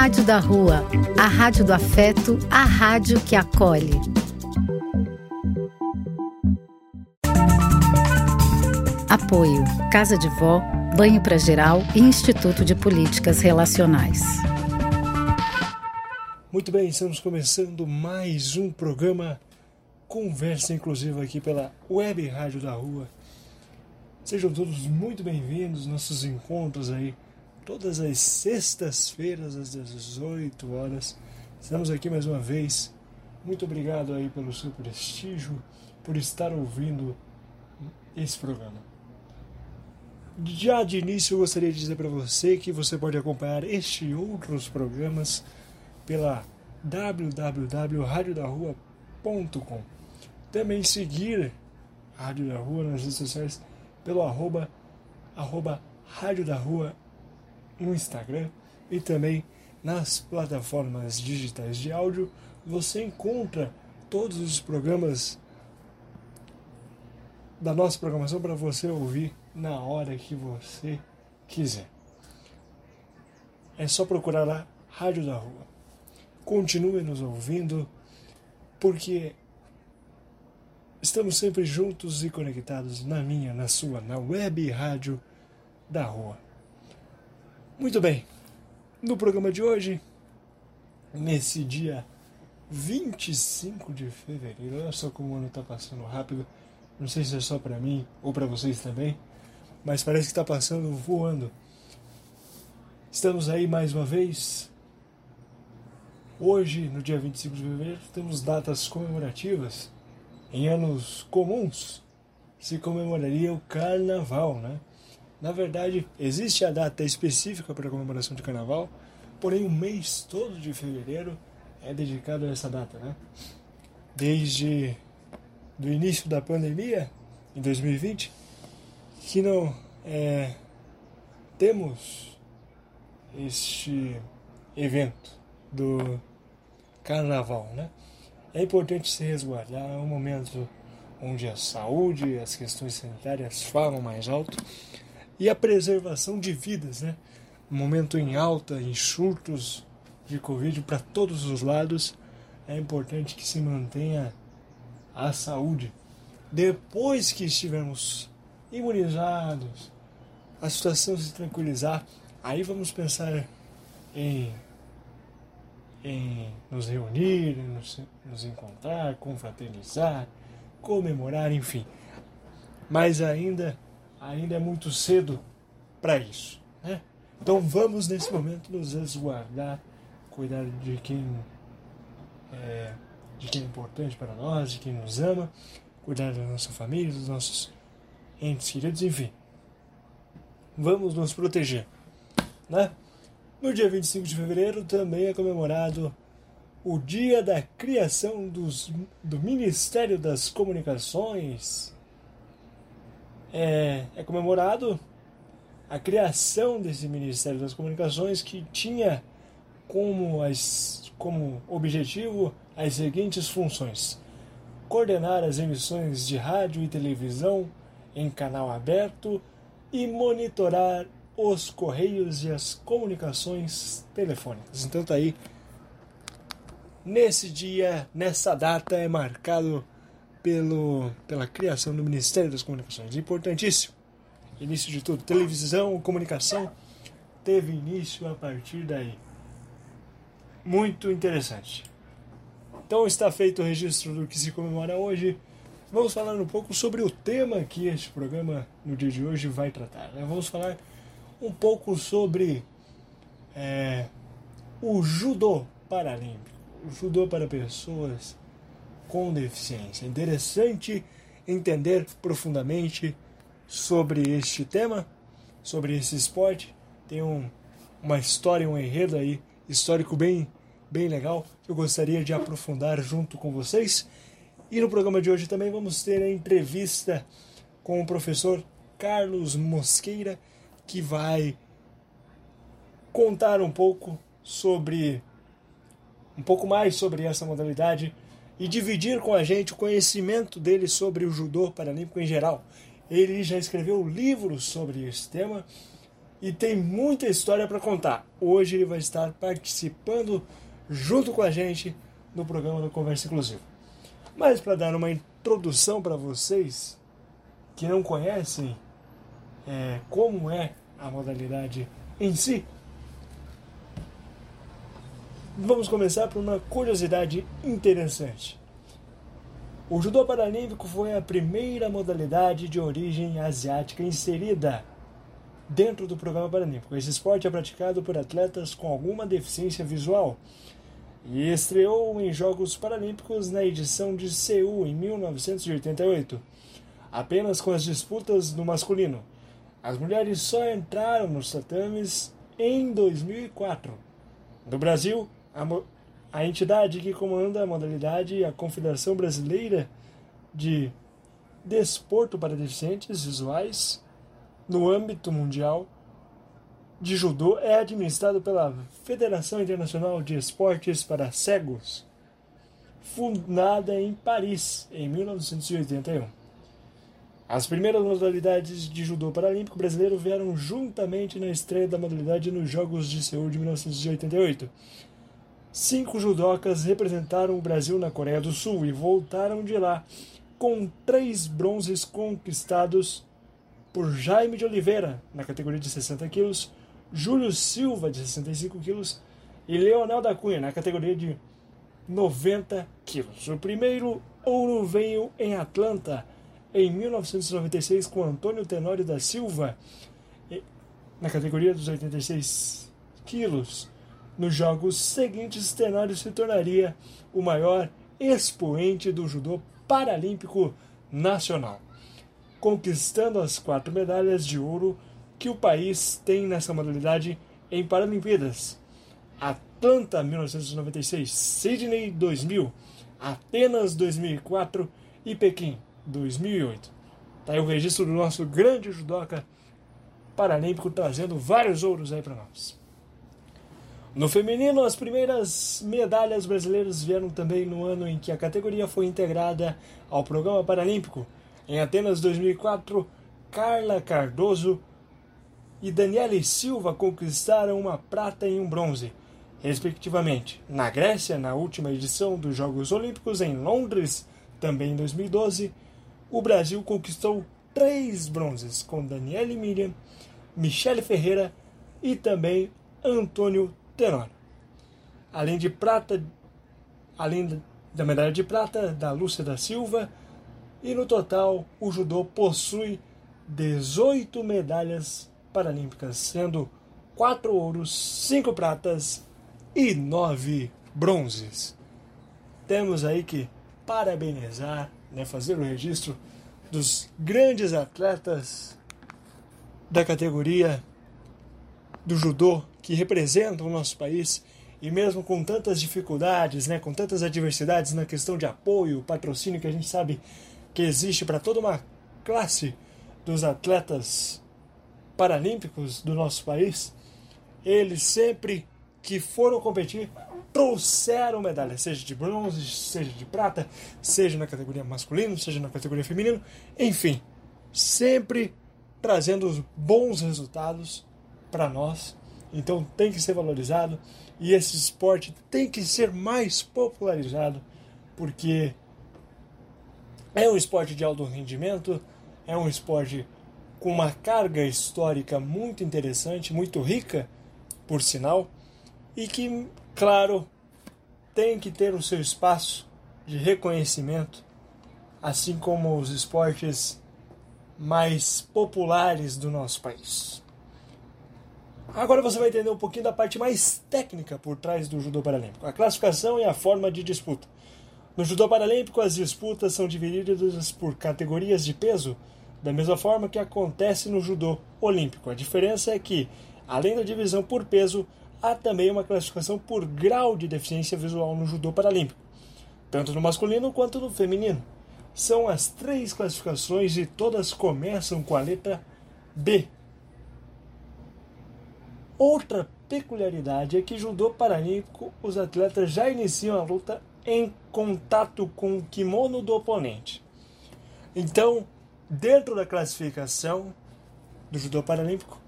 Rádio da Rua, a rádio do afeto, a rádio que acolhe. Apoio: Casa de Vó, Banho para Geral e Instituto de Políticas Relacionais. Muito bem, estamos começando mais um programa Conversa Inclusiva aqui pela Web Rádio da Rua. Sejam todos muito bem-vindos nossos encontros aí todas as sextas-feiras às 18 horas. Estamos aqui mais uma vez. Muito obrigado aí pelo seu prestígio, por estar ouvindo esse programa. Já de início, eu gostaria de dizer para você que você pode acompanhar este e outros programas pela www.radiodarrua.com. Também seguir a Rádio da Rua nas redes sociais pelo arroba, arroba Rádio da Rua no Instagram e também nas plataformas digitais de áudio. Você encontra todos os programas da nossa programação para você ouvir na hora que você quiser. É só procurar lá Rádio da Rua. Continue nos ouvindo, porque estamos sempre juntos e conectados na minha, na sua, na web rádio da rua. Muito bem, no programa de hoje, nesse dia 25 de fevereiro, olha só como o ano está passando rápido, não sei se é só para mim ou para vocês também, mas parece que está passando voando. Estamos aí mais uma vez. Hoje, no dia 25 de fevereiro, temos datas comemorativas. Em anos comuns, se comemoraria o Carnaval, né? Na verdade, existe a data específica para a comemoração de carnaval, porém o mês todo de fevereiro é dedicado a essa data, né? Desde do início da pandemia, em 2020, que não é, temos este evento do carnaval, né? É importante se resguardar, é um momento onde a saúde as questões sanitárias falam mais alto e a preservação de vidas, né? Um momento em alta, em surtos de Covid para todos os lados, é importante que se mantenha a saúde. Depois que estivermos imunizados, a situação se tranquilizar, aí vamos pensar em, em nos reunir, nos, nos encontrar, confraternizar, comemorar, enfim. Mas ainda ainda é muito cedo para isso. Né? Então vamos nesse momento nos resguardar, cuidar de quem é, de quem é importante para nós, de quem nos ama, cuidar da nossa família, dos nossos entes queridos, enfim. Vamos nos proteger. Né? No dia 25 de fevereiro também é comemorado o dia da criação dos, do Ministério das Comunicações é, é comemorado a criação desse Ministério das Comunicações que tinha como, as, como objetivo as seguintes funções: coordenar as emissões de rádio e televisão em canal aberto e monitorar os correios e as comunicações telefônicas. Então tá aí. Nesse dia, nessa data é marcado pelo, pela criação do Ministério das Comunicações. Importantíssimo. Início de tudo. Televisão, comunicação teve início a partir daí. Muito interessante. Então está feito o registro do que se comemora hoje. Vamos falar um pouco sobre o tema que este programa no dia de hoje vai tratar. Né? Vamos falar um pouco sobre é, o judô paralímpico. O judô para pessoas com deficiência. Interessante entender profundamente sobre este tema, sobre esse esporte. Tem um, uma história, um enredo aí histórico bem, bem legal que eu gostaria de aprofundar junto com vocês. E no programa de hoje também vamos ter a entrevista com o professor Carlos Mosqueira, que vai contar um pouco sobre um pouco mais sobre essa modalidade e dividir com a gente o conhecimento dele sobre o judô paralímpico em geral. Ele já escreveu livros sobre esse tema e tem muita história para contar. Hoje ele vai estar participando junto com a gente no programa do Conversa Inclusiva. Mas para dar uma introdução para vocês que não conhecem é, como é a modalidade em si, vamos começar por uma curiosidade interessante. O judô paralímpico foi a primeira modalidade de origem asiática inserida dentro do programa paralímpico. Esse esporte é praticado por atletas com alguma deficiência visual e estreou em Jogos Paralímpicos na edição de Seul em 1988, apenas com as disputas no masculino. As mulheres só entraram nos tatames em 2004. No Brasil, a a entidade que comanda a modalidade é a Confederação Brasileira de Desporto para Deficientes Visuais, no âmbito mundial de judô, é administrado pela Federação Internacional de Esportes para Cegos, fundada em Paris em 1981. As primeiras modalidades de judô paralímpico brasileiro vieram juntamente na estreia da modalidade nos Jogos de Seul de 1988 Cinco judocas representaram o Brasil na Coreia do Sul e voltaram de lá com três bronzes conquistados por Jaime de Oliveira, na categoria de 60 quilos, Júlio Silva, de 65 quilos, e Leonel da Cunha, na categoria de 90 quilos. O primeiro ouro veio em Atlanta, em 1996, com Antônio Tenório da Silva, na categoria dos 86 quilos. Nos jogos seguintes, Tenório se tornaria o maior expoente do judô paralímpico nacional, conquistando as quatro medalhas de ouro que o país tem nessa modalidade em Paralimpíadas. Atlanta 1996, Sydney 2000, Atenas 2004 e Pequim 2008. Tá aí o registro do nosso grande judoca paralímpico trazendo vários ouros aí para nós. No feminino, as primeiras medalhas brasileiras vieram também no ano em que a categoria foi integrada ao programa paralímpico. Em Atenas 2004, Carla Cardoso e Daniele Silva conquistaram uma prata e um bronze, respectivamente. Na Grécia, na última edição dos Jogos Olímpicos em Londres, também em 2012, o Brasil conquistou três bronzes, com Daniele Miriam, Michele Ferreira e também Antônio Além de prata, além da medalha de prata da Lúcia da Silva, e no total o judô possui 18 medalhas paralímpicas, sendo 4 ouros, 5 pratas e 9 bronzes. Temos aí que parabenizar, né, fazer o registro dos grandes atletas da categoria do judô que representam o nosso país e mesmo com tantas dificuldades, né, com tantas adversidades na questão de apoio, patrocínio que a gente sabe que existe para toda uma classe dos atletas paralímpicos do nosso país, eles sempre que foram competir trouxeram medalha, seja de bronze, seja de prata, seja na categoria masculina, seja na categoria feminina, enfim, sempre trazendo bons resultados para nós então tem que ser valorizado e esse esporte tem que ser mais popularizado porque é um esporte de alto rendimento, é um esporte com uma carga histórica muito interessante, muito rica, por sinal, e que, claro, tem que ter o seu espaço de reconhecimento, assim como os esportes mais populares do nosso país. Agora você vai entender um pouquinho da parte mais técnica por trás do judô paralímpico, a classificação e a forma de disputa. No judô paralímpico, as disputas são divididas por categorias de peso, da mesma forma que acontece no judô olímpico. A diferença é que, além da divisão por peso, há também uma classificação por grau de deficiência visual no judô paralímpico, tanto no masculino quanto no feminino. São as três classificações e todas começam com a letra B Outra peculiaridade é que judô paralímpico os atletas já iniciam a luta em contato com o kimono do oponente. Então, dentro da classificação do judô paralímpico,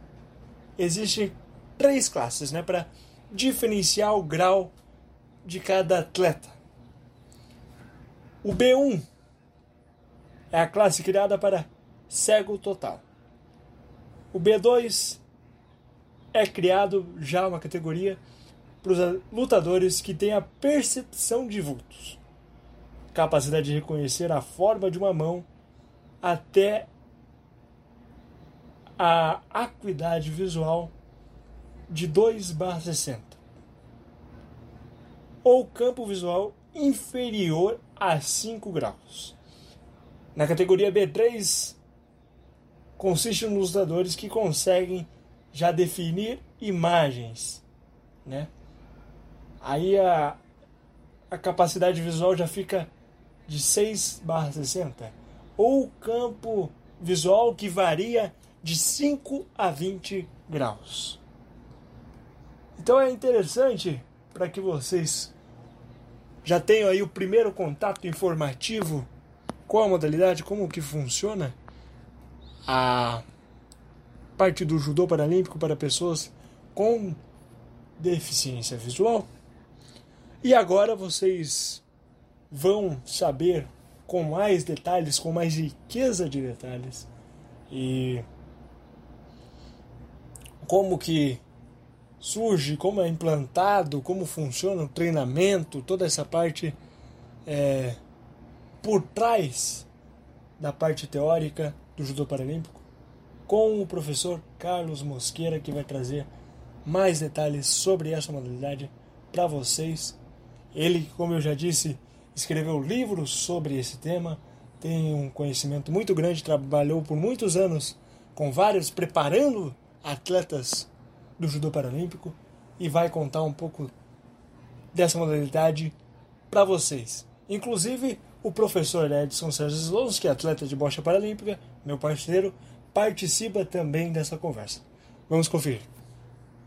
existem três classes, né, para diferenciar o grau de cada atleta. O B1 é a classe criada para cego total. O B2 é criado já uma categoria para os lutadores que têm a percepção de vultos, capacidade de reconhecer a forma de uma mão até a acuidade visual de 2/60 ou campo visual inferior a 5 graus. Na categoria B3 consiste nos lutadores que conseguem já definir imagens, né? Aí a, a capacidade visual já fica de 6 barra 60. Ou campo visual que varia de 5 a 20 graus. Então é interessante para que vocês já tenham aí o primeiro contato informativo com a modalidade, como que funciona a parte do judô paralímpico para pessoas com deficiência visual. E agora vocês vão saber com mais detalhes, com mais riqueza de detalhes e como que surge, como é implantado, como funciona o treinamento, toda essa parte é, por trás da parte teórica do judô paralímpico, com o professor Carlos Mosqueira, que vai trazer mais detalhes sobre essa modalidade para vocês. Ele, como eu já disse, escreveu livros sobre esse tema, tem um conhecimento muito grande, trabalhou por muitos anos com vários, preparando atletas do judô paralímpico e vai contar um pouco dessa modalidade para vocês. Inclusive, o professor Edson Sérgio Slons, que é atleta de bocha paralímpica, meu parceiro, participa também dessa conversa. Vamos conferir.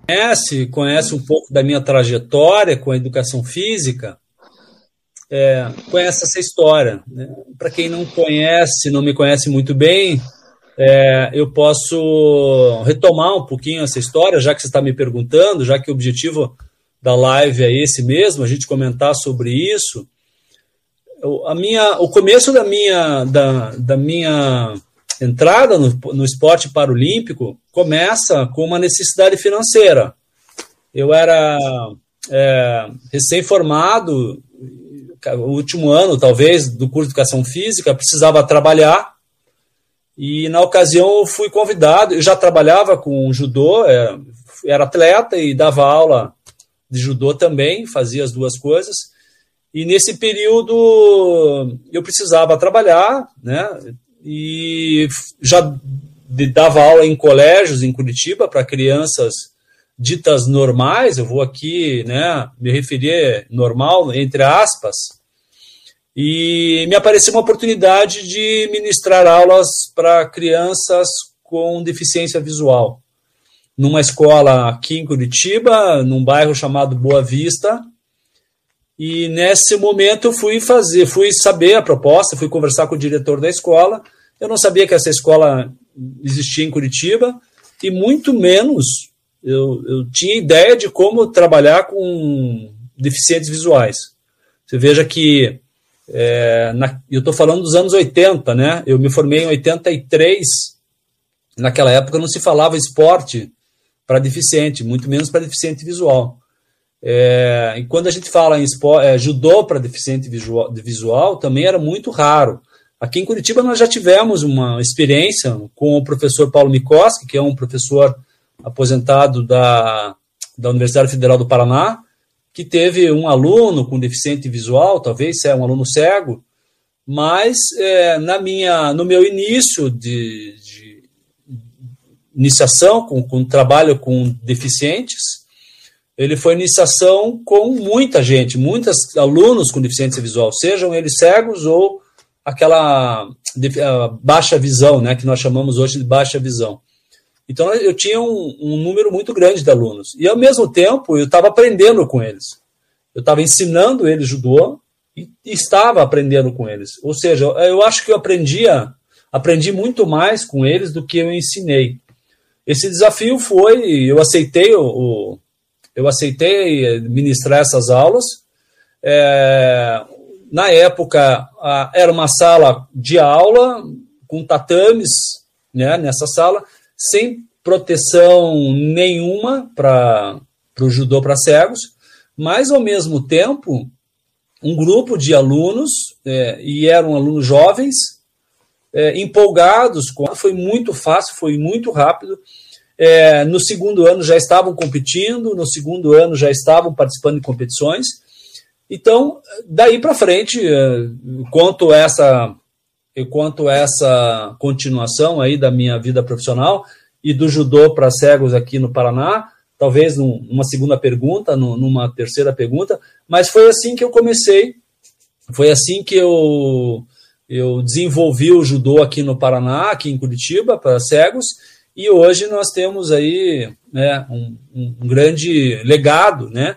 Conhece, conhece um pouco da minha trajetória com a educação física, é, conhece essa história. Né? Para quem não conhece, não me conhece muito bem, é, eu posso retomar um pouquinho essa história, já que você está me perguntando, já que o objetivo da live é esse mesmo, a gente comentar sobre isso. a minha, o começo da minha, da, da minha entrada no, no esporte paralímpico começa com uma necessidade financeira. Eu era é, recém-formado, o último ano, talvez, do curso de educação física, precisava trabalhar e na ocasião eu fui convidado, eu já trabalhava com judô, é, era atleta e dava aula de judô também, fazia as duas coisas. E nesse período eu precisava trabalhar, né? E já dava aula em colégios em Curitiba para crianças ditas normais, eu vou aqui, né, me referir normal entre aspas, e me apareceu uma oportunidade de ministrar aulas para crianças com deficiência visual, numa escola aqui em Curitiba, num bairro chamado Boa Vista. E nesse momento eu fui fazer, fui saber a proposta, fui conversar com o diretor da escola. Eu não sabia que essa escola existia em Curitiba e muito menos eu, eu tinha ideia de como trabalhar com deficientes visuais. Você veja que é, na, eu estou falando dos anos 80, né? Eu me formei em 83. Naquela época não se falava esporte para deficiente, muito menos para deficiente visual. É, e quando a gente fala em esporte, é, judô para deficiente visual, visual, também era muito raro. Aqui em Curitiba nós já tivemos uma experiência com o professor Paulo Mikoski, que é um professor aposentado da, da Universidade Federal do Paraná, que teve um aluno com deficiente visual, talvez é um aluno cego, mas é, na minha, no meu início de, de iniciação com, com trabalho com deficientes, ele foi iniciação com muita gente, muitos alunos com deficiência visual, sejam eles cegos ou aquela baixa visão, né, que nós chamamos hoje de baixa visão. Então eu tinha um, um número muito grande de alunos. E ao mesmo tempo eu estava aprendendo com eles. Eu estava ensinando eles judô e, estava aprendendo com eles. Ou seja, eu acho que eu aprendia, aprendi muito mais com eles do que eu ensinei. esse desafio foi, eu aceitei o, eu aceitei ministrar essas aulas. É, na época a, era uma sala de aula com tatames, né, nessa sala, sem proteção nenhuma para o judô para cegos, mas ao mesmo tempo um grupo de alunos é, e eram alunos jovens é, empolgados, foi muito fácil, foi muito rápido. É, no segundo ano já estavam competindo, no segundo ano já estavam participando de competições. Então, daí para frente, é, quanto essa quanto essa continuação aí da minha vida profissional e do judô para cegos aqui no Paraná, talvez numa segunda pergunta, numa terceira pergunta, mas foi assim que eu comecei, foi assim que eu eu desenvolvi o judô aqui no Paraná, aqui em Curitiba, para cegos, e hoje nós temos aí né, um, um, grande legado, né,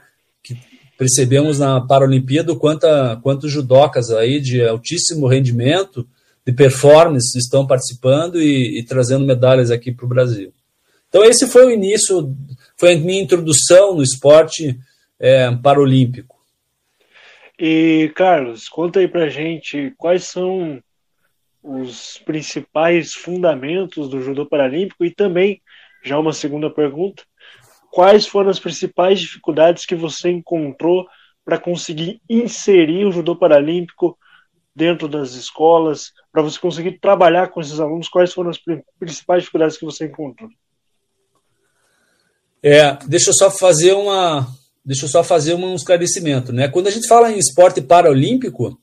percebemos na Paralimpíada quanta, quantos judocas aí de altíssimo rendimento, de performance estão participando e, e trazendo medalhas aqui para o Brasil. Então esse foi o início, foi a minha introdução no esporte é, paralímpico. E, Carlos, conta aí pra gente quais são os principais fundamentos do judô paralímpico e também, já uma segunda pergunta, quais foram as principais dificuldades que você encontrou para conseguir inserir o judô paralímpico dentro das escolas, para você conseguir trabalhar com esses alunos, quais foram as principais dificuldades que você encontrou? É, deixa eu só fazer uma, deixa eu só fazer um esclarecimento. Né? Quando a gente fala em esporte paralímpico,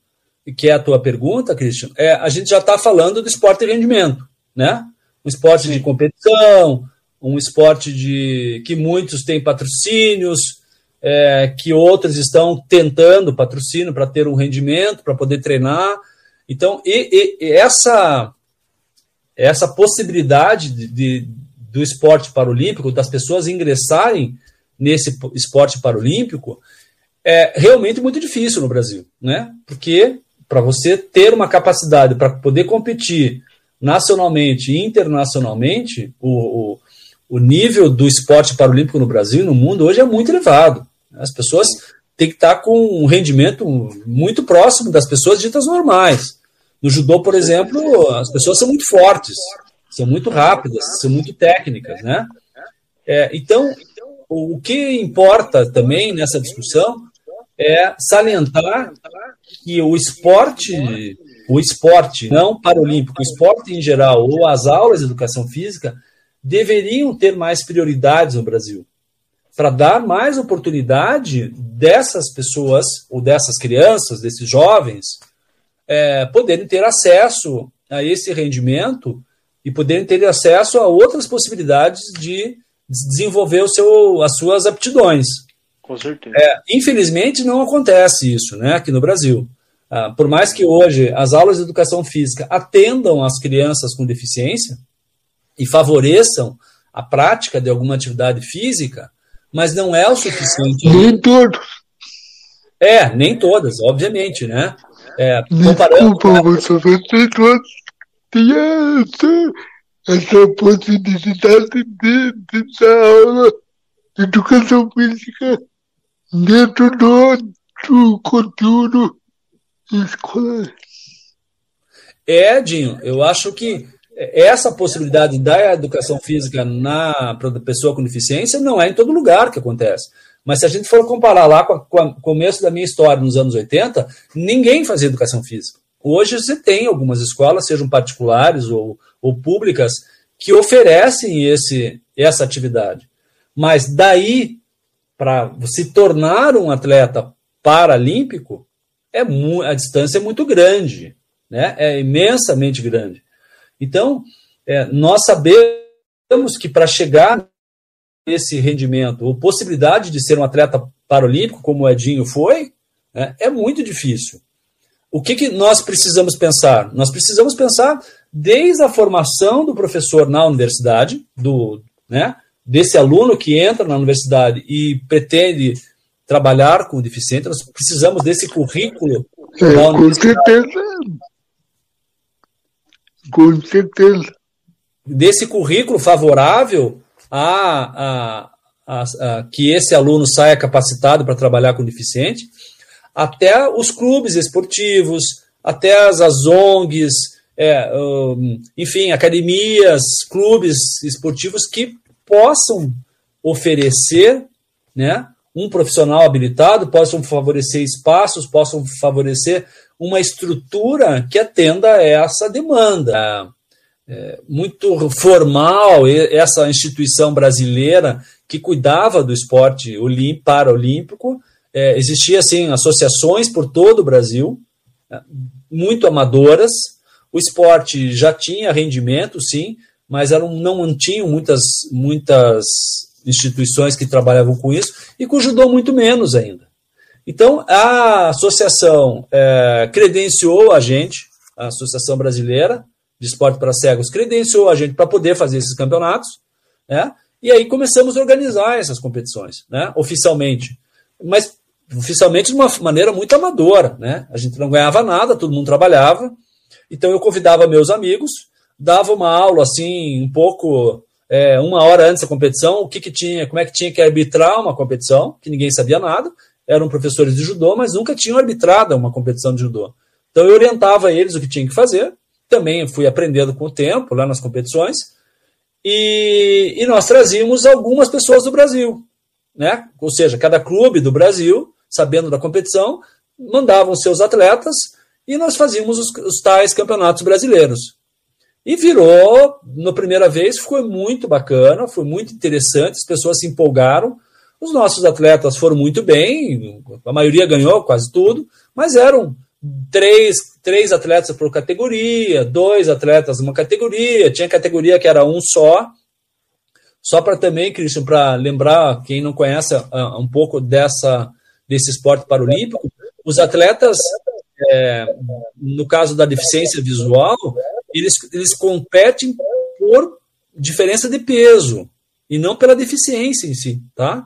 que é a tua pergunta, Christian, é, a gente já está falando do esporte de rendimento, né? Um esporte Sim. de competição, um esporte de que muitos têm patrocínios, é, que outros estão tentando patrocínio para ter um rendimento, para poder treinar. Então, e, e, e essa essa possibilidade de, de, do esporte paralímpico, das pessoas ingressarem nesse esporte paralímpico é realmente muito difícil no Brasil, né? Porque para você ter uma capacidade para poder competir nacionalmente e internacionalmente, o, o, o, nível do esporte paralímpico no Brasil e no mundo hoje é muito elevado. As pessoas têm que estar com um rendimento muito próximo das pessoas ditas normais. No judô, por exemplo, as pessoas são muito fortes, são muito rápidas, são muito técnicas, né? É, então, o que importa também nessa discussão é salientar que o esporte, o esporte não paralímpico, o esporte em geral, ou as aulas de educação física, deveriam ter mais prioridades no Brasil, para dar mais oportunidade dessas pessoas, ou dessas crianças, desses jovens, é, poderem ter acesso a esse rendimento e poderem ter acesso a outras possibilidades de desenvolver o seu, as suas aptidões. Com certeza. É, infelizmente, não acontece isso né, aqui no Brasil. Ah, por mais que hoje as aulas de educação física atendam as crianças com deficiência e favoreçam a prática de alguma atividade física, mas não é o suficiente. Nem todos. É, nem todas, obviamente, né? É, comparando. Desculpa, você tem todos. essa possibilidade de, de dar aula de educação física dentro do, do conteúdo escolar. É, Dinho, eu acho que essa possibilidade da educação física na pessoa com deficiência não é em todo lugar que acontece. Mas se a gente for comparar lá com o começo da minha história, nos anos 80, ninguém fazia educação física. Hoje você tem algumas escolas, sejam particulares ou, ou públicas, que oferecem esse, essa atividade. Mas daí para se tornar um atleta paralímpico, é a distância é muito grande, né? é imensamente grande. Então, é, nós sabemos que para chegar nesse rendimento, ou possibilidade de ser um atleta paralímpico, como o Edinho foi, né, é muito difícil. O que, que nós precisamos pensar? Nós precisamos pensar desde a formação do professor na universidade, do, né, desse aluno que entra na universidade e pretende trabalhar com deficiente, nós precisamos desse currículo. É, com certeza. Com certeza. desse currículo favorável a, a, a, a que esse aluno saia capacitado para trabalhar com deficiente, até os clubes esportivos, até as, as ONGs, é, um, enfim, academias, clubes esportivos que possam oferecer né, um profissional habilitado, possam favorecer espaços, possam favorecer uma estrutura que atenda a essa demanda. É, muito formal essa instituição brasileira que cuidava do esporte paralímpico. É, existia assim associações por todo o Brasil, né, muito amadoras. O esporte já tinha rendimento, sim, mas eram, não tinham muitas, muitas instituições que trabalhavam com isso, e com o judô muito menos ainda. Então, a associação é, credenciou a gente, a Associação Brasileira de Esporte para Cegos, credenciou a gente para poder fazer esses campeonatos, né? e aí começamos a organizar essas competições, né? oficialmente. Mas oficialmente de uma maneira muito amadora. Né? A gente não ganhava nada, todo mundo trabalhava. Então eu convidava meus amigos, dava uma aula assim, um pouco é, uma hora antes da competição, o que, que tinha, como é que tinha que arbitrar uma competição, que ninguém sabia nada, eram professores de judô, mas nunca tinham arbitrado uma competição de judô. Então eu orientava eles o que tinha que fazer, também fui aprendendo com o tempo lá nas competições, e, e nós trazíamos algumas pessoas do Brasil, né? Ou seja, cada clube do Brasil, sabendo da competição, mandavam seus atletas e nós fazíamos os, os tais campeonatos brasileiros. E virou, na primeira vez, foi muito bacana, foi muito interessante, as pessoas se empolgaram. Os nossos atletas foram muito bem, a maioria ganhou quase tudo, mas eram três, três atletas por categoria, dois atletas numa categoria, tinha categoria que era um só. Só para também, Christian, para lembrar quem não conhece uh, um pouco dessa, desse esporte paralímpico, os atletas, é, no caso da deficiência visual, eles, eles competem por diferença de peso e não pela deficiência em si, tá?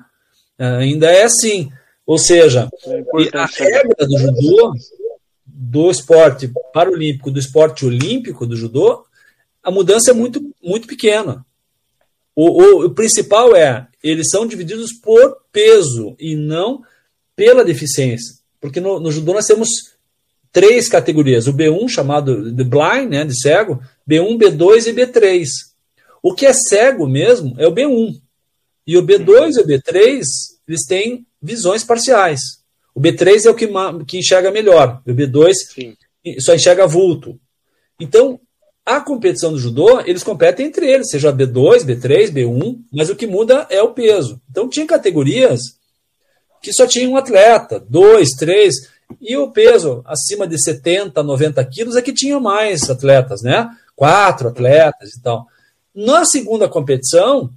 É, ainda é assim. Ou seja, é a regra do judô, do esporte paralímpico, do esporte olímpico do judô, a mudança é muito, muito pequena. O, o, o, principal é, eles são divididos por peso e não pela deficiência. Porque no, no judô nós temos três categorias: o B1, chamado de blind, né, de cego, B1, B2 e B3. O que é cego mesmo é o B1. E o B2 e o B3, eles têm visões parciais. O B3 é o que, que enxerga melhor, o B2 Sim. só enxerga vulto. Então, a competição do judô, eles competem entre eles, seja B2, B3, B1, mas o que muda é o peso. Então, tinha categorias que só tinha um atleta, dois, três. E o peso acima de 70, 90 quilos é que tinha mais atletas, né? Quatro atletas e tal. Na segunda competição,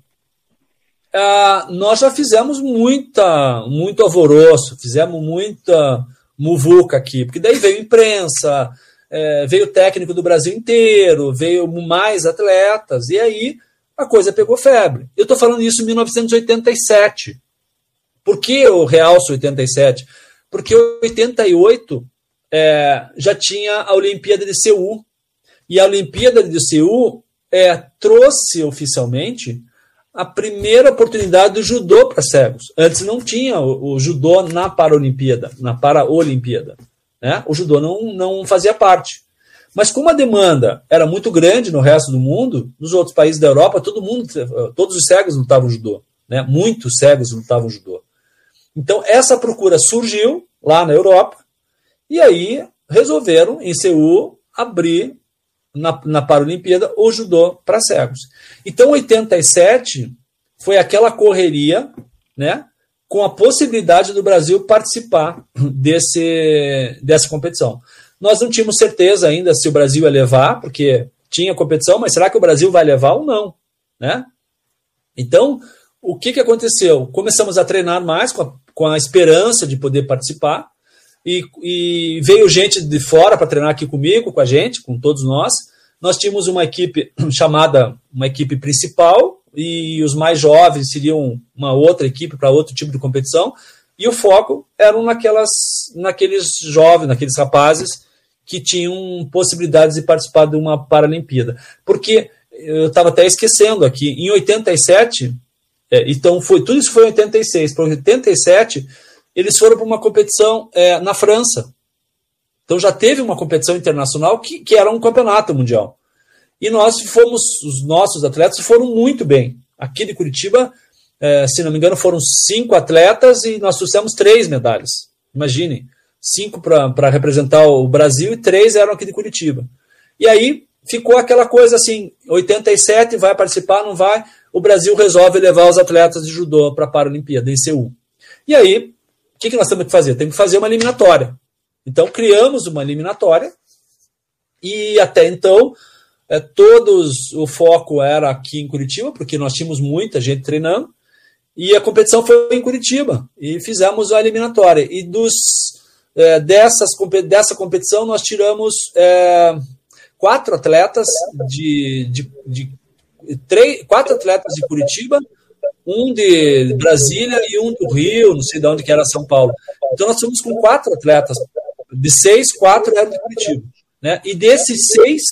ah, nós já fizemos muita, muito alvoroço, fizemos muita muvuca aqui, porque daí veio imprensa, é, veio técnico do Brasil inteiro, veio mais atletas, e aí a coisa pegou febre. Eu estou falando isso em 1987. Por que eu realço 87? Porque 88 é, já tinha a Olimpíada de Seul. E a Olimpíada de Seul é, trouxe oficialmente a primeira oportunidade do judô para cegos. Antes não tinha o, o judô na Paralimpíada, na Paraolimpíada. Né? O judô não, não fazia parte. Mas como a demanda era muito grande no resto do mundo, nos outros países da Europa, todo mundo, todos os cegos lutavam judô. Né? Muitos cegos lutavam judô. Então, essa procura surgiu lá na Europa, e aí resolveram, em Seul, abrir na, na Paralimpíada o judô para cegos. Então, 87 foi aquela correria, né, com a possibilidade do Brasil participar desse, dessa competição. Nós não tínhamos certeza ainda se o Brasil ia levar, porque tinha competição, mas será que o Brasil vai levar ou não? Né? Então, o que, que aconteceu? Começamos a treinar mais com a, com a esperança de poder participar, e, e veio gente de fora para treinar aqui comigo, com a gente, com todos nós. Nós tínhamos uma equipe chamada, uma equipe principal, e os mais jovens seriam uma outra equipe para outro tipo de competição, e o foco eram naquelas, naqueles jovens, naqueles rapazes que tinham possibilidades de participar de uma Paralimpíada. Porque eu estava até esquecendo aqui, em 87, é, então foi tudo isso foi em 86, para 87 eles foram para uma competição é, na França. Então já teve uma competição internacional que, que era um campeonato mundial. E nós fomos, os nossos atletas foram muito bem. Aqui de Curitiba, é, se não me engano, foram cinco atletas e nós trouxemos três medalhas. Imagine, cinco para representar o Brasil e três eram aqui de Curitiba. E aí ficou aquela coisa assim: 87 vai participar, não vai. O Brasil resolve levar os atletas de judô para a Paralimpíada em Seul. E aí que, que nós temos que fazer? Temos que fazer uma eliminatória. Então, criamos uma eliminatória e até então é, todos o foco era aqui em Curitiba, porque nós tínhamos muita gente treinando, e a competição foi em Curitiba, e fizemos a eliminatória. E dos, é, dessas, dessa competição nós tiramos é, quatro atletas de, de, de três, quatro atletas de Curitiba, um de Brasília e um do Rio, não sei de onde que era São Paulo. Então nós fomos com quatro atletas. De seis, quatro eram de Curitiba. Né? E desses seis,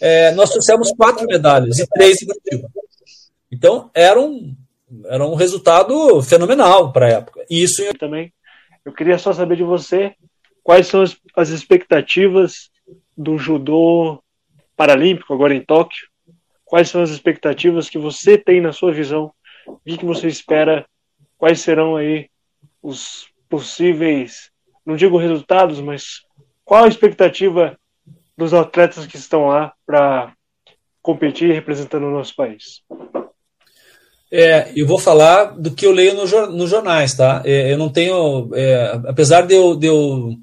é, nós trouxemos quatro medalhas e três de Curitiba. Então era um, era um resultado fenomenal para a época. Isso também. Eu queria só saber de você quais são as expectativas do judô paralímpico agora em Tóquio Quais são as expectativas que você tem na sua visão? O que você espera? Quais serão aí os possíveis, não digo resultados, mas qual a expectativa dos atletas que estão lá para competir representando o nosso país? É, eu vou falar do que eu leio nos no jornais, tá? É, eu não tenho, é, apesar de eu, de eu,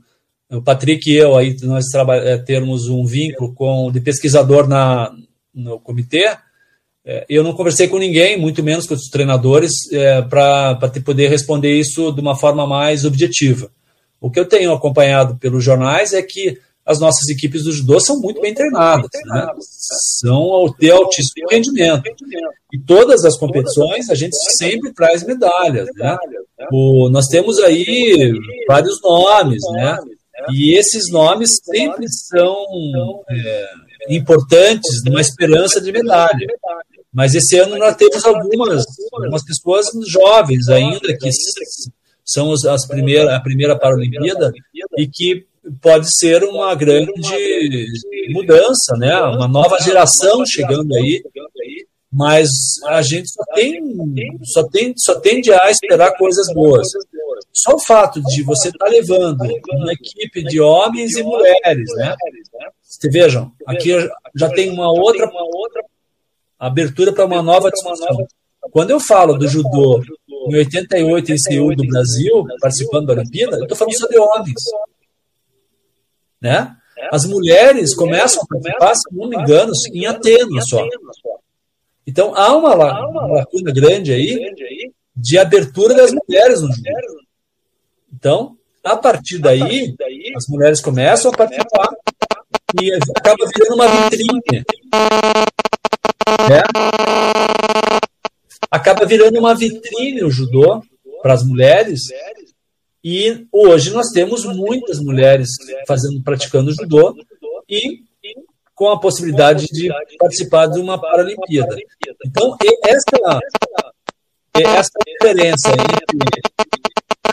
o Patrick e eu aí nós é, termos um vínculo com de pesquisador na, no comitê, é, eu não conversei com ninguém, muito menos com os treinadores, é, para poder responder isso de uma forma mais objetiva. O que eu tenho acompanhado pelos jornais é que as nossas equipes do judô são muito bem treinadas, né? são de altíssimo rendimento. E todas as competições a gente sempre traz medalhas. Né? O, nós temos aí vários nomes, né? E esses nomes sempre são é, importantes numa esperança de medalha. Mas esse ano nós temos algumas, algumas pessoas jovens ainda que são as primeiras, a primeira Paralimpíada e que pode ser uma grande mudança, né? Uma nova geração chegando aí. Mas a gente só tem, só tem, só tende a esperar coisas boas. Só o fato de você estar tá levando uma equipe de homens e mulheres, né? Vejam, aqui já tem uma outra, abertura para uma nova discussão. Quando eu falo do judô em 88 em Seul do Brasil, participando da Olimpíada, eu estou falando só de homens. Né? As mulheres começam a participar, se não me engano, em Atenas só. Então há uma, uma lacuna grande aí de abertura das mulheres no judô. Então, a partir daí, as mulheres começam a participar e acaba virando uma vitrine. Né? Acaba virando uma vitrine o judô para as mulheres. E hoje nós temos muitas mulheres fazendo, praticando judô e com a possibilidade de participar de uma Paralimpíada. Então, essa, essa diferença entre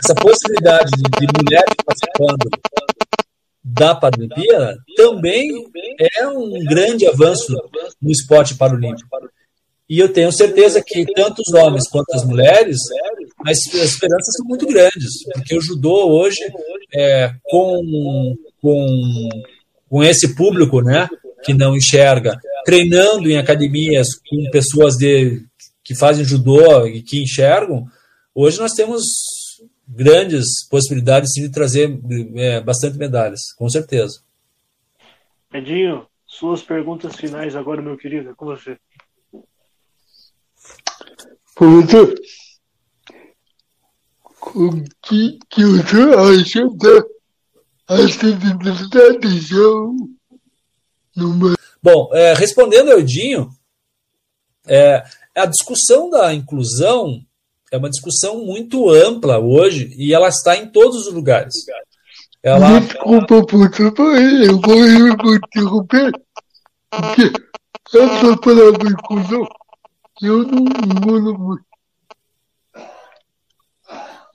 essa possibilidade de, de mulheres participando da Paralimpíada também é um grande avanço no esporte paralímpico. E eu tenho certeza que tanto os homens quanto as mulheres, as esperanças são muito grandes, porque o judô hoje, é, com, com, com esse público né, que não enxerga, treinando em academias com pessoas de, que fazem judô e que enxergam, hoje nós temos grandes possibilidades de trazer é, bastante medalhas, com certeza. Edinho, suas perguntas finais agora, meu querido, é com você. Professor, o que, que o senhor acha da atenção numa... Bom, é, respondendo ao Edinho, é, a discussão da inclusão é uma discussão muito ampla hoje e ela está em todos os lugares. Ela... Desculpa, puta, eu vou interromper, porque essa palavra inclusão, eu não engulo muito.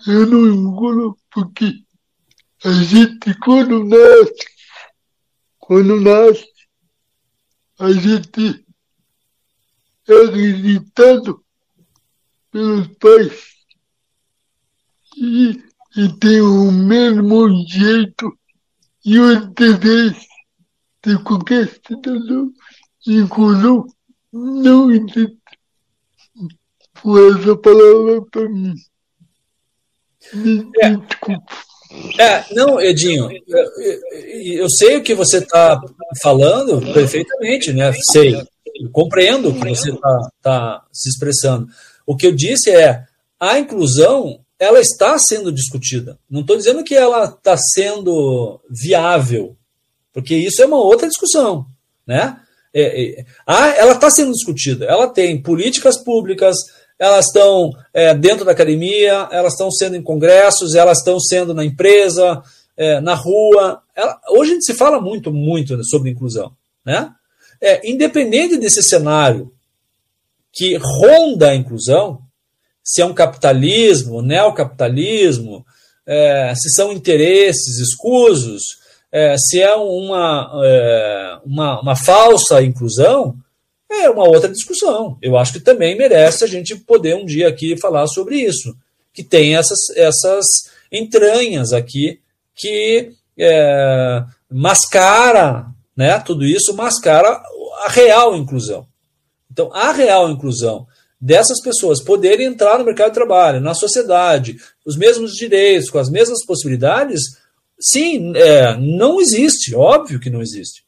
Eu não engulo porque a gente quando nasce, quando nasce, a gente é acreditado pelos pais e, e tem o mesmo jeito e o interesse de qualquer cidadão, inclusive não existe. Foi essa palavra para mim. Me, É. me desculpa. É, não, Edinho, eu, eu- sei o que você está falando perfeitamente, né? Sei, compreendo o que você está se expressando. O que eu disse é a inclusão ela está sendo discutida. Não estou dizendo que ela está sendo viável, porque isso é uma outra discussão, né? É, é, ah, ela está sendo discutida. Ela tem políticas públicas, elas estão é, dentro da academia, elas estão sendo em congressos, elas estão sendo na empresa, é, na rua. Ela- hoje a gente se fala muito, muito sobre inclusão, né? É, independente desse cenário que ronda a inclusão, se é um capitalismo, neocapitalismo, é, se são interesses escusos, é, se é uma, é, uma, uma falsa inclusão, é uma outra discussão. Eu acho que também merece a gente poder um dia aqui falar sobre isso, que tem essas, essas entranhas aqui que é, mascara, né, tudo isso mascara a real inclusão. Então, a real inclusão dessas pessoas poderem entrar no mercado de trabalho, na sociedade, os mesmos direitos, com as mesmas possibilidades, sim, é, não existe, óbvio que não existe.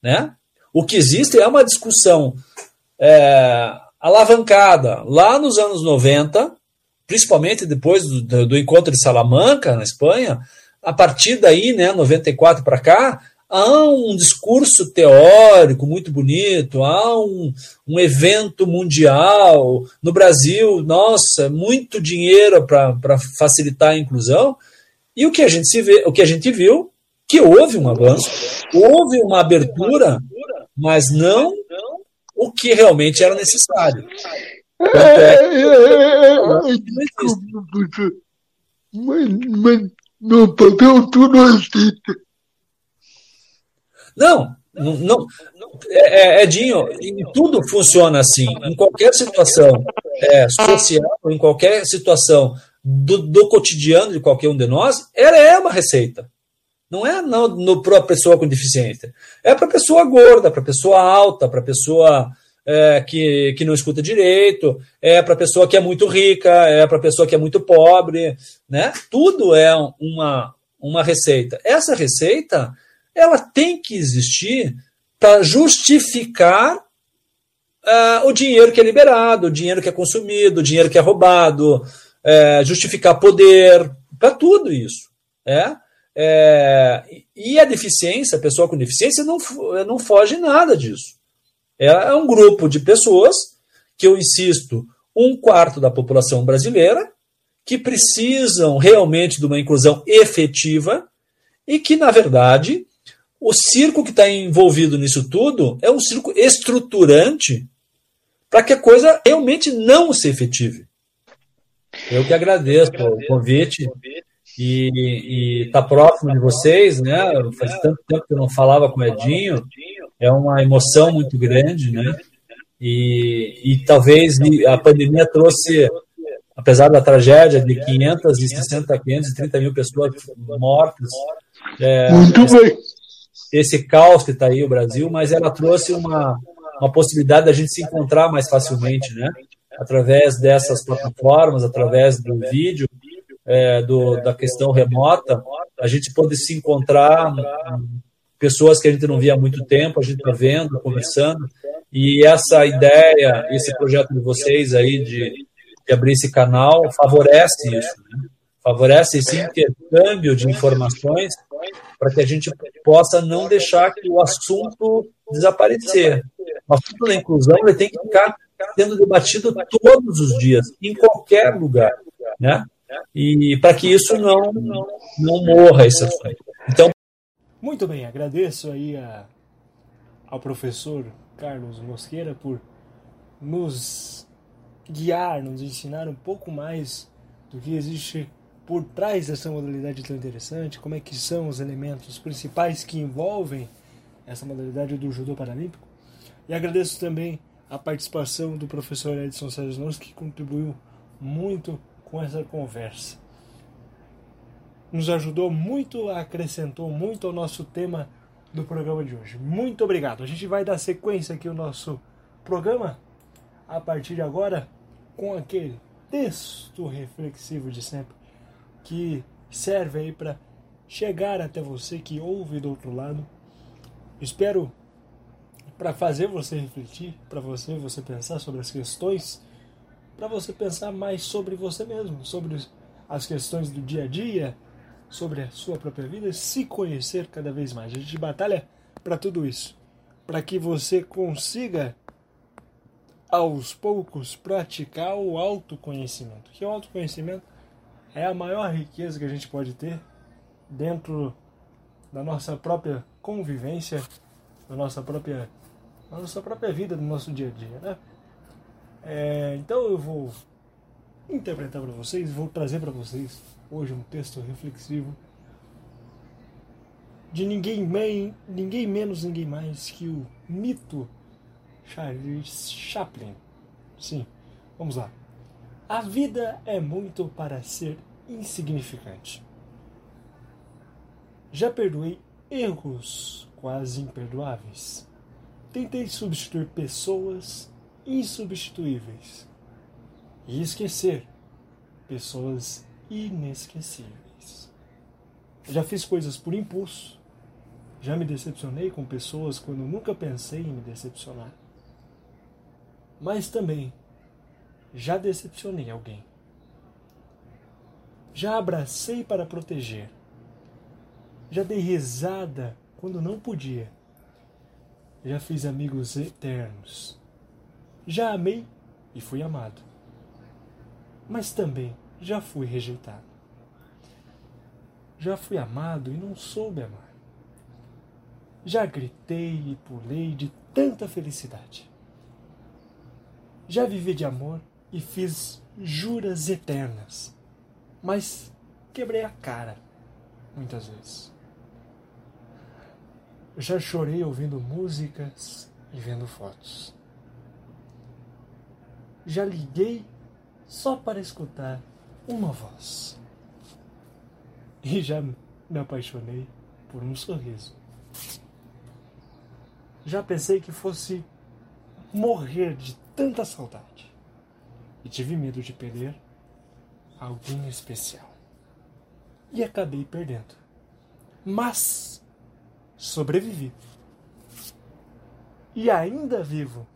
Né? O que existe é uma discussão é, alavancada lá nos anos 90, principalmente depois do, do, encontro de Salamanca, na Espanha, a partir daí, né, 94 para cá, há um discurso teórico muito bonito, há um, um evento mundial. No Brasil, nossa, muito dinheiro para facilitar a inclusão. E o que a gente se vê, o que a gente viu, que houve um avanço, houve uma abertura, mas não o que realmente era necessário. Tanto é que É, é, é, é. Mas, mas no papel tudo aceita. Não, não, não é, é, Edinho, em tudo funciona assim. Em qualquer situação é, social, em qualquer situação do, do, cotidiano de qualquer um de nós, ela é uma receita. Não é para a pessoa com deficiência. É para a pessoa gorda, para a pessoa alta, para a pessoa é, que, que não escuta direito, é para a pessoa que é muito rica, é para a pessoa que é muito pobre. Né? Tudo é uma, uma receita. Essa receita ela tem que existir para justificar uh, o dinheiro que é liberado, o dinheiro que é consumido, o dinheiro que é roubado, é, justificar poder, para tudo isso. É? É, e a deficiência, a pessoa com deficiência, não, não foge nada disso. É um grupo de pessoas que eu insisto, um quarto da população brasileira, que precisam realmente de uma inclusão efetiva e que, na verdade, o circo que está envolvido nisso tudo é um circo estruturante para que a coisa realmente não se efetive. Eu que agradeço o convite e estar tá próximo de vocês, né? Faz tanto tempo que eu não falava com o Edinho, é uma emoção muito grande, né? E, e talvez a pandemia trouxe, apesar da tragédia de 560, 530 mil pessoas mortas, é, muito bem esse caos que está aí o Brasil, mas ela trouxe uma, uma possibilidade da gente se encontrar mais facilmente, né? Através dessas plataformas, através do vídeo, é, do, da questão remota, a gente pode se encontrar pessoas que a gente não via há muito tempo, a gente está vendo, conversando, e essa ideia, esse projeto de vocês aí de, de abrir esse canal favorece isso, né? favorece esse intercâmbio de informações para que a gente possa não deixar que o assunto desaparecer. O assunto da inclusão ele tem que ficar sendo debatido todos os dias, em qualquer lugar, né? E para que isso não, não morra esse assunto. Então, muito bem, agradeço aí a, ao professor Carlos Mosqueira por nos guiar, nos ensinar um pouco mais do que existe por trás dessa modalidade tão interessante, como é que são os elementos principais que envolvem essa modalidade do judô paralímpico. E agradeço também a participação do professor Edson Sérgio que contribuiu muito com essa conversa. Nos ajudou muito, acrescentou muito ao nosso tema do programa de hoje. Muito obrigado. A gente vai dar sequência aqui ao nosso programa a partir de agora com aquele texto reflexivo de sempre que serve aí para chegar até você que ouve do outro lado. Espero para fazer você refletir, para você você pensar sobre as questões, para você pensar mais sobre você mesmo, sobre as questões do dia a dia, sobre a sua própria vida se conhecer cada vez mais. A gente batalha para tudo isso, para que você consiga aos poucos praticar o autoconhecimento. Que o autoconhecimento é a maior riqueza que a gente pode ter dentro da nossa própria convivência, da nossa própria, da nossa própria vida, do nosso dia a dia, né? É, então eu vou interpretar para vocês, vou trazer para vocês hoje um texto reflexivo de ninguém, ninguém menos, ninguém mais que o mito Charles Chaplin. Sim, vamos lá. A vida é muito para ser insignificante. Já perdoei erros quase imperdoáveis. Tentei substituir pessoas insubstituíveis e esquecer pessoas inesquecíveis. Já fiz coisas por impulso, já me decepcionei com pessoas quando nunca pensei em me decepcionar. Mas também já decepcionei alguém. Já abracei para proteger. Já dei risada quando não podia. Já fiz amigos eternos. Já amei e fui amado. Mas também já fui rejeitado. Já fui amado e não soube amar. Já gritei e pulei de tanta felicidade. Já vivi de amor e fiz juras eternas, mas quebrei a cara muitas vezes. Já chorei ouvindo músicas e vendo fotos. Já liguei só para escutar uma voz. E já me apaixonei por um sorriso. Já pensei que fosse morrer de tanta saudade. E tive medo de perder alguém especial. E acabei perdendo. Mas sobrevivi. E ainda vivo.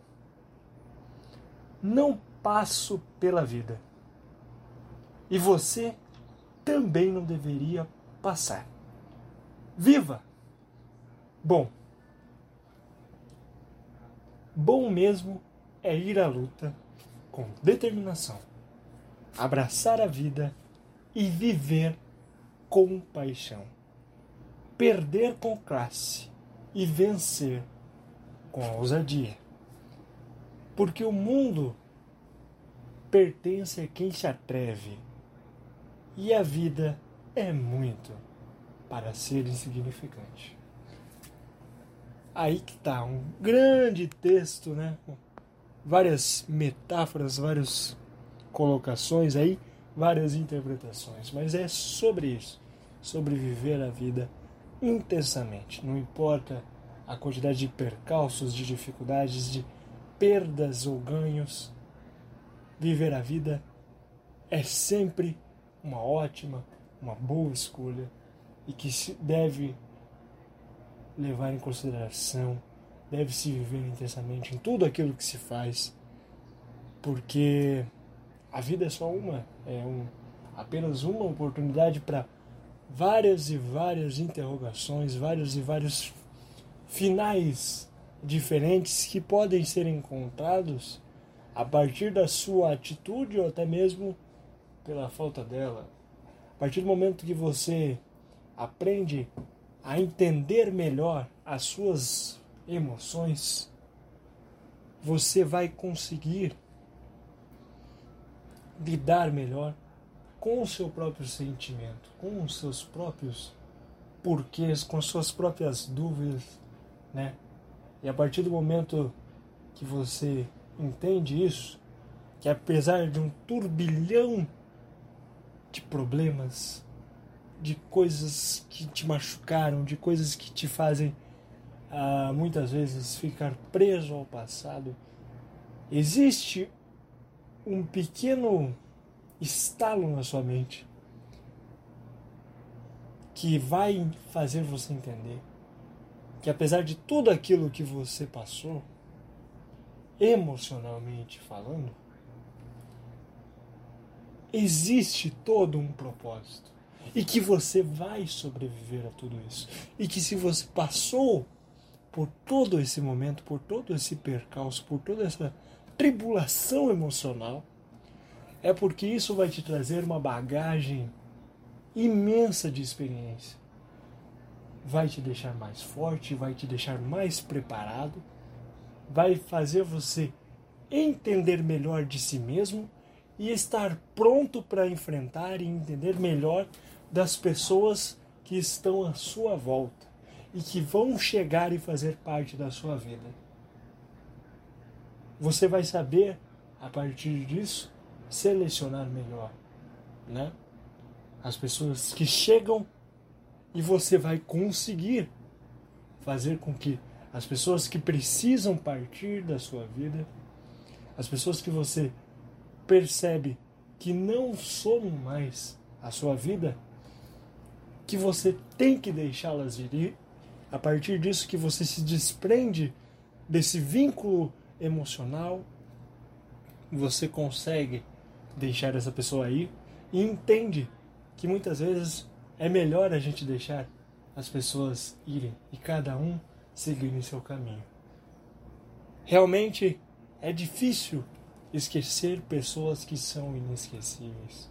Não passo pela vida e você também não deveria passar. Viva! Bom, bom mesmo é ir à luta com determinação, abraçar a vida e viver com paixão, perder com classe e vencer com ousadia. Porque o mundo pertence a quem se atreve e a vida é muito para ser insignificante. Aí que está um grande texto, né? Várias metáforas, várias colocações aí, várias interpretações, mas é sobre isso, sobre viver a vida intensamente. Não importa a quantidade de percalços, de dificuldades, de perdas ou ganhos, viver a vida é sempre uma ótima, uma boa escolha e que se deve levar em consideração, deve se viver intensamente em tudo aquilo que se faz, porque a vida é só uma, é um, apenas uma oportunidade para várias e várias interrogações, vários e vários finais diferentes que podem ser encontrados a partir da sua atitude ou até mesmo pela falta dela. A partir do momento que você aprende a entender melhor as suas emoções, você vai conseguir lidar melhor com o seu próprio sentimento, com os seus próprios porquês, com suas próprias dúvidas, né? E a partir do momento que você entende isso, que apesar de um turbilhão de problemas, de coisas que te machucaram, de coisas que te fazem ah, muitas vezes ficar preso ao passado, existe um pequeno estalo na sua mente que vai fazer você entender que apesar de tudo aquilo que você passou, emocionalmente falando, existe todo um propósito e que você vai sobreviver a tudo isso. E que se você passou por todo esse momento, por todo esse percalço, por toda essa tribulação emocional, é porque isso vai te trazer uma bagagem imensa de experiência. Vai te deixar mais forte, vai te deixar mais preparado, vai fazer você entender melhor de si mesmo e estar pronto para enfrentar e entender melhor das pessoas que estão à sua volta e que vão chegar e fazer parte da sua vida. Você vai saber, a partir disso, selecionar melhor, né? As pessoas que chegam e você vai conseguir fazer com que as pessoas que precisam partir da sua vida, as pessoas que você percebe que não somam mais a sua vida, que você tem que deixá-las ir, a partir disso que você se desprende desse vínculo emocional, você consegue deixar essa pessoa aí e entende que muitas vezes é melhor a gente deixar as pessoas irem e cada um seguir em seu caminho. Realmente é difícil esquecer pessoas que são inesquecíveis.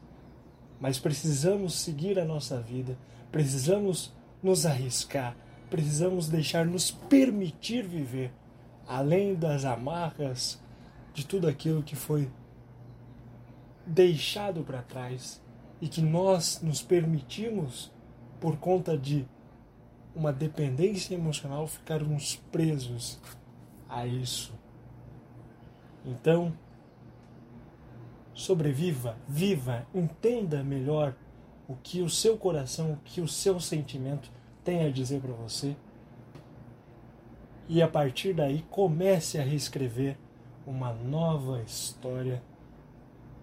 Mas precisamos seguir a nossa vida, precisamos nos arriscar, precisamos deixar nos permitir viver, além das amarras de tudo aquilo que foi deixado para trás e que nós nos permitimos, por conta de uma dependência emocional, ficarmos presos a isso. Então, sobreviva, viva, entenda melhor o que o seu coração, o que o seu sentimento tem a dizer para você. E a partir daí comece a reescrever uma nova história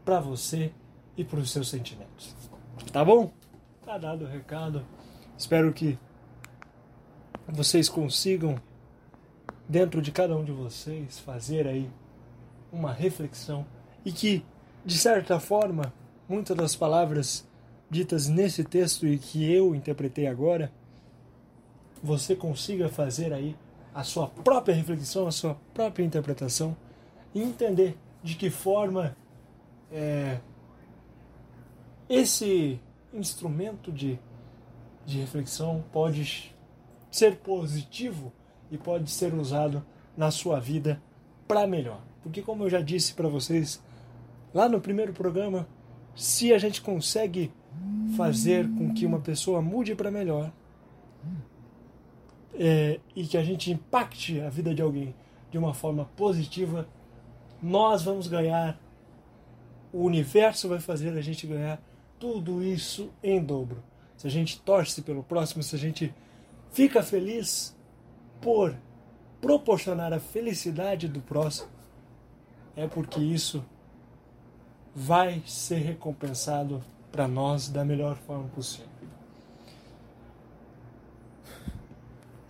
para você e para os seus sentimentos. Tá bom? Tá dado o recado. Espero que vocês consigam, dentro de cada um de vocês, fazer aí uma reflexão e que de certa forma, muitas das palavras ditas nesse texto e que eu interpretei agora, você consiga fazer aí a sua própria reflexão, a sua própria interpretação e entender de que forma é, esse instrumento de, de reflexão pode ser positivo e pode ser usado na sua vida para melhor. Porque, como eu já disse para vocês Lá no primeiro programa, se a gente consegue fazer com que uma pessoa mude para melhor é, e que a gente impacte a vida de alguém de uma forma positiva, nós vamos ganhar. O universo vai fazer a gente ganhar tudo isso em dobro. Se a gente torce pelo próximo, se a gente fica feliz por proporcionar a felicidade do próximo, é porque isso vai ser recompensado para nós da melhor forma possível.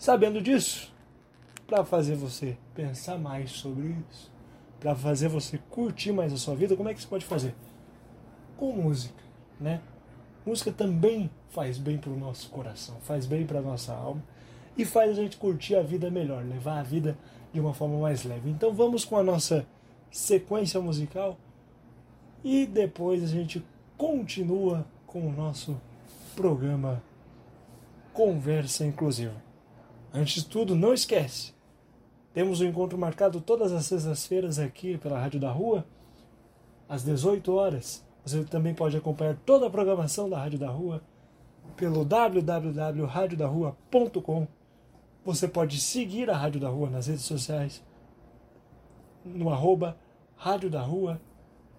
Sabendo disso, para fazer você pensar mais sobre isso, para fazer você curtir mais a sua vida, como é que você pode fazer? Com música, né? Música também faz bem para o nosso coração, faz bem para a nossa alma e faz a gente curtir a vida melhor, levar a vida de uma forma mais leve. Então vamos com a nossa sequência musical e depois a gente continua com o nosso programa Conversa Inclusiva. Antes de tudo, não esquece, Temos um encontro marcado todas as sextas-feiras aqui pela Rádio da Rua, às 18 horas. Você também pode acompanhar toda a programação da Rádio da Rua pelo www.radiodarrua.com. Você pode seguir a Rádio da Rua nas redes sociais, no arroba Rádio da Rua,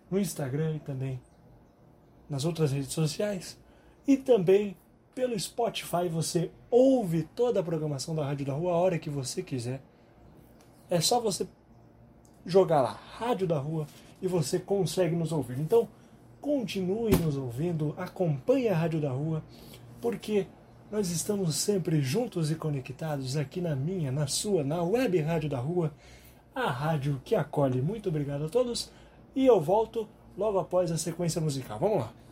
no Instagram e também nas outras redes sociais. E também pelo Spotify você ouve toda a programação da Rádio da Rua a hora que você quiser. É só você jogar lá, Rádio da Rua, e você consegue nos ouvir. Então, continue nos ouvindo, acompanhe a Rádio da Rua, porque nós estamos sempre juntos e conectados aqui na minha, na sua, na Web Rádio da Rua, a rádio que acolhe. Muito obrigado a todos e eu volto logo após a sequência musical. Vamos lá.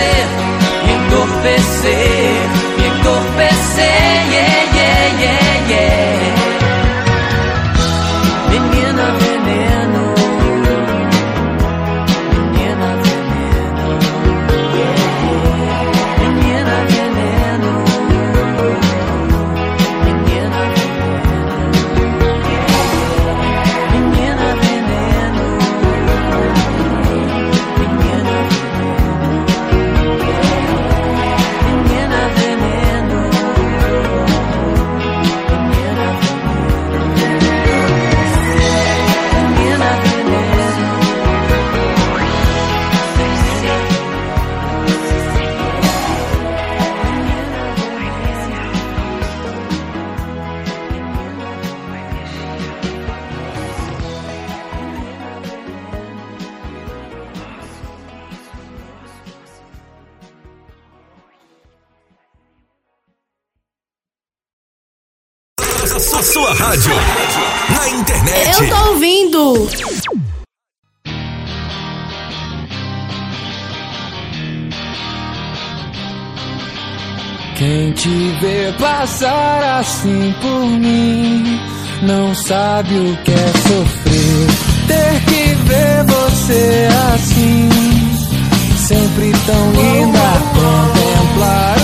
myth sua, rádio. Na internet. Eu tô ouvindo. Quem te vê passar assim por mim não sabe o que é sofrer. Ter que ver você assim, sempre tão linda. Contemplar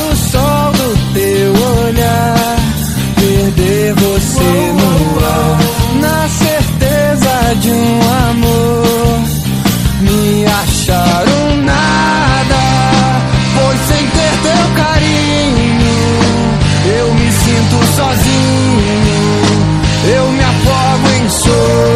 você no ar, na certeza de um amor, me achar um nada, pois sem ter teu carinho, eu me sinto sozinho, eu me afogo em solidão.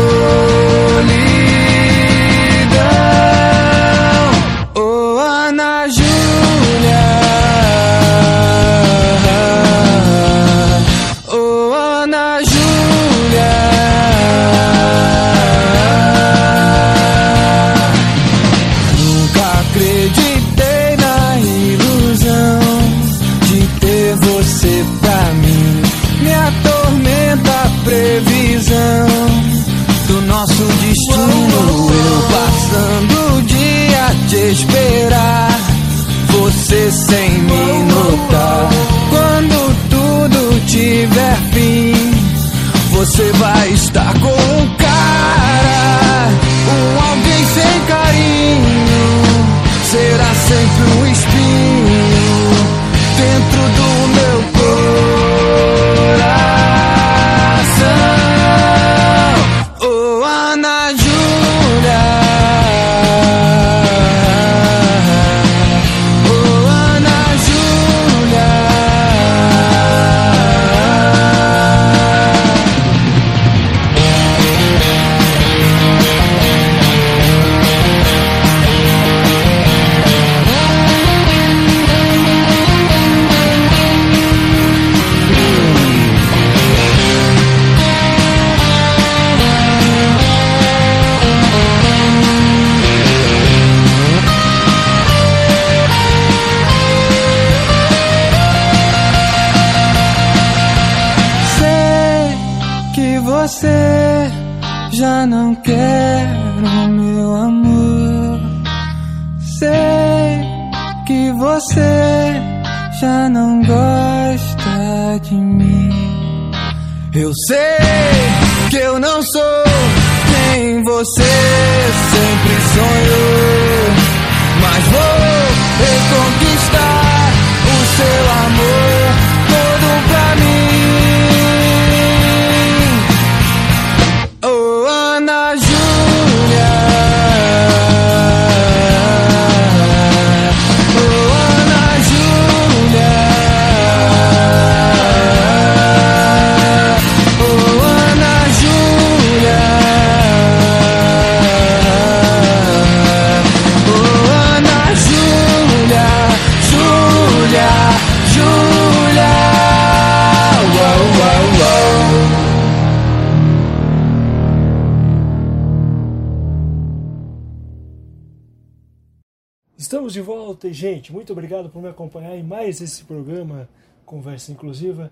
De volta e, gente, muito obrigado por me acompanhar em mais esse programa Conversa Inclusiva.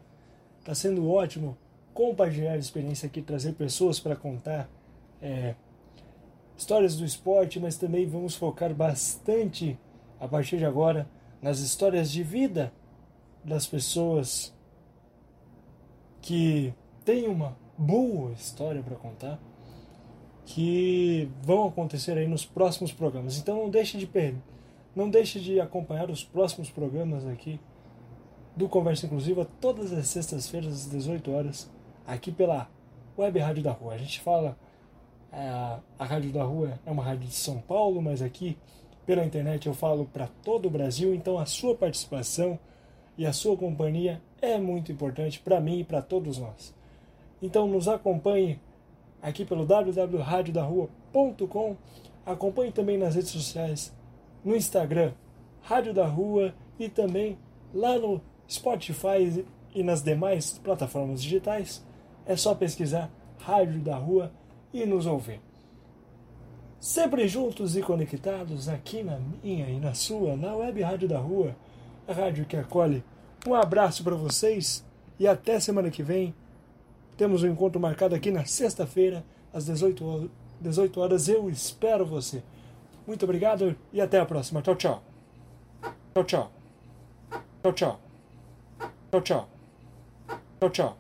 Está sendo ótimo compartilhar a experiência aqui, trazer pessoas para contar é, histórias do esporte, mas também vamos focar bastante a partir de agora nas histórias de vida das pessoas que têm uma boa história para contar que vão acontecer aí nos próximos programas. Então não deixe de per... não deixe de acompanhar os próximos programas aqui do Conversa Inclusiva todas as sextas-feiras às 18 horas aqui pela Web Rádio da Rua. A gente fala a, a Rádio da Rua é uma rádio de São Paulo, mas aqui pela internet eu falo para todo o Brasil, então a sua participação e a sua companhia é muito importante para mim e para todos nós. Então nos acompanhe aqui pelo www.radiodarrua.com. Acompanhe também nas redes sociais, no Instagram, Rádio da Rua e também lá no Spotify e nas demais plataformas digitais. É só pesquisar Rádio da Rua e nos ouvir. Sempre juntos e conectados aqui na minha e na sua, na Web Rádio da Rua, a rádio que acolhe. Um abraço para vocês e até semana que vem Temos um encontro marcado aqui na sexta-feira, às 18, 18 horas. Eu espero você. Muito obrigado e até a próxima. Tchau, tchau. Tchau, tchau. Tchau, tchau. Tchau, tchau. Tchau, tchau.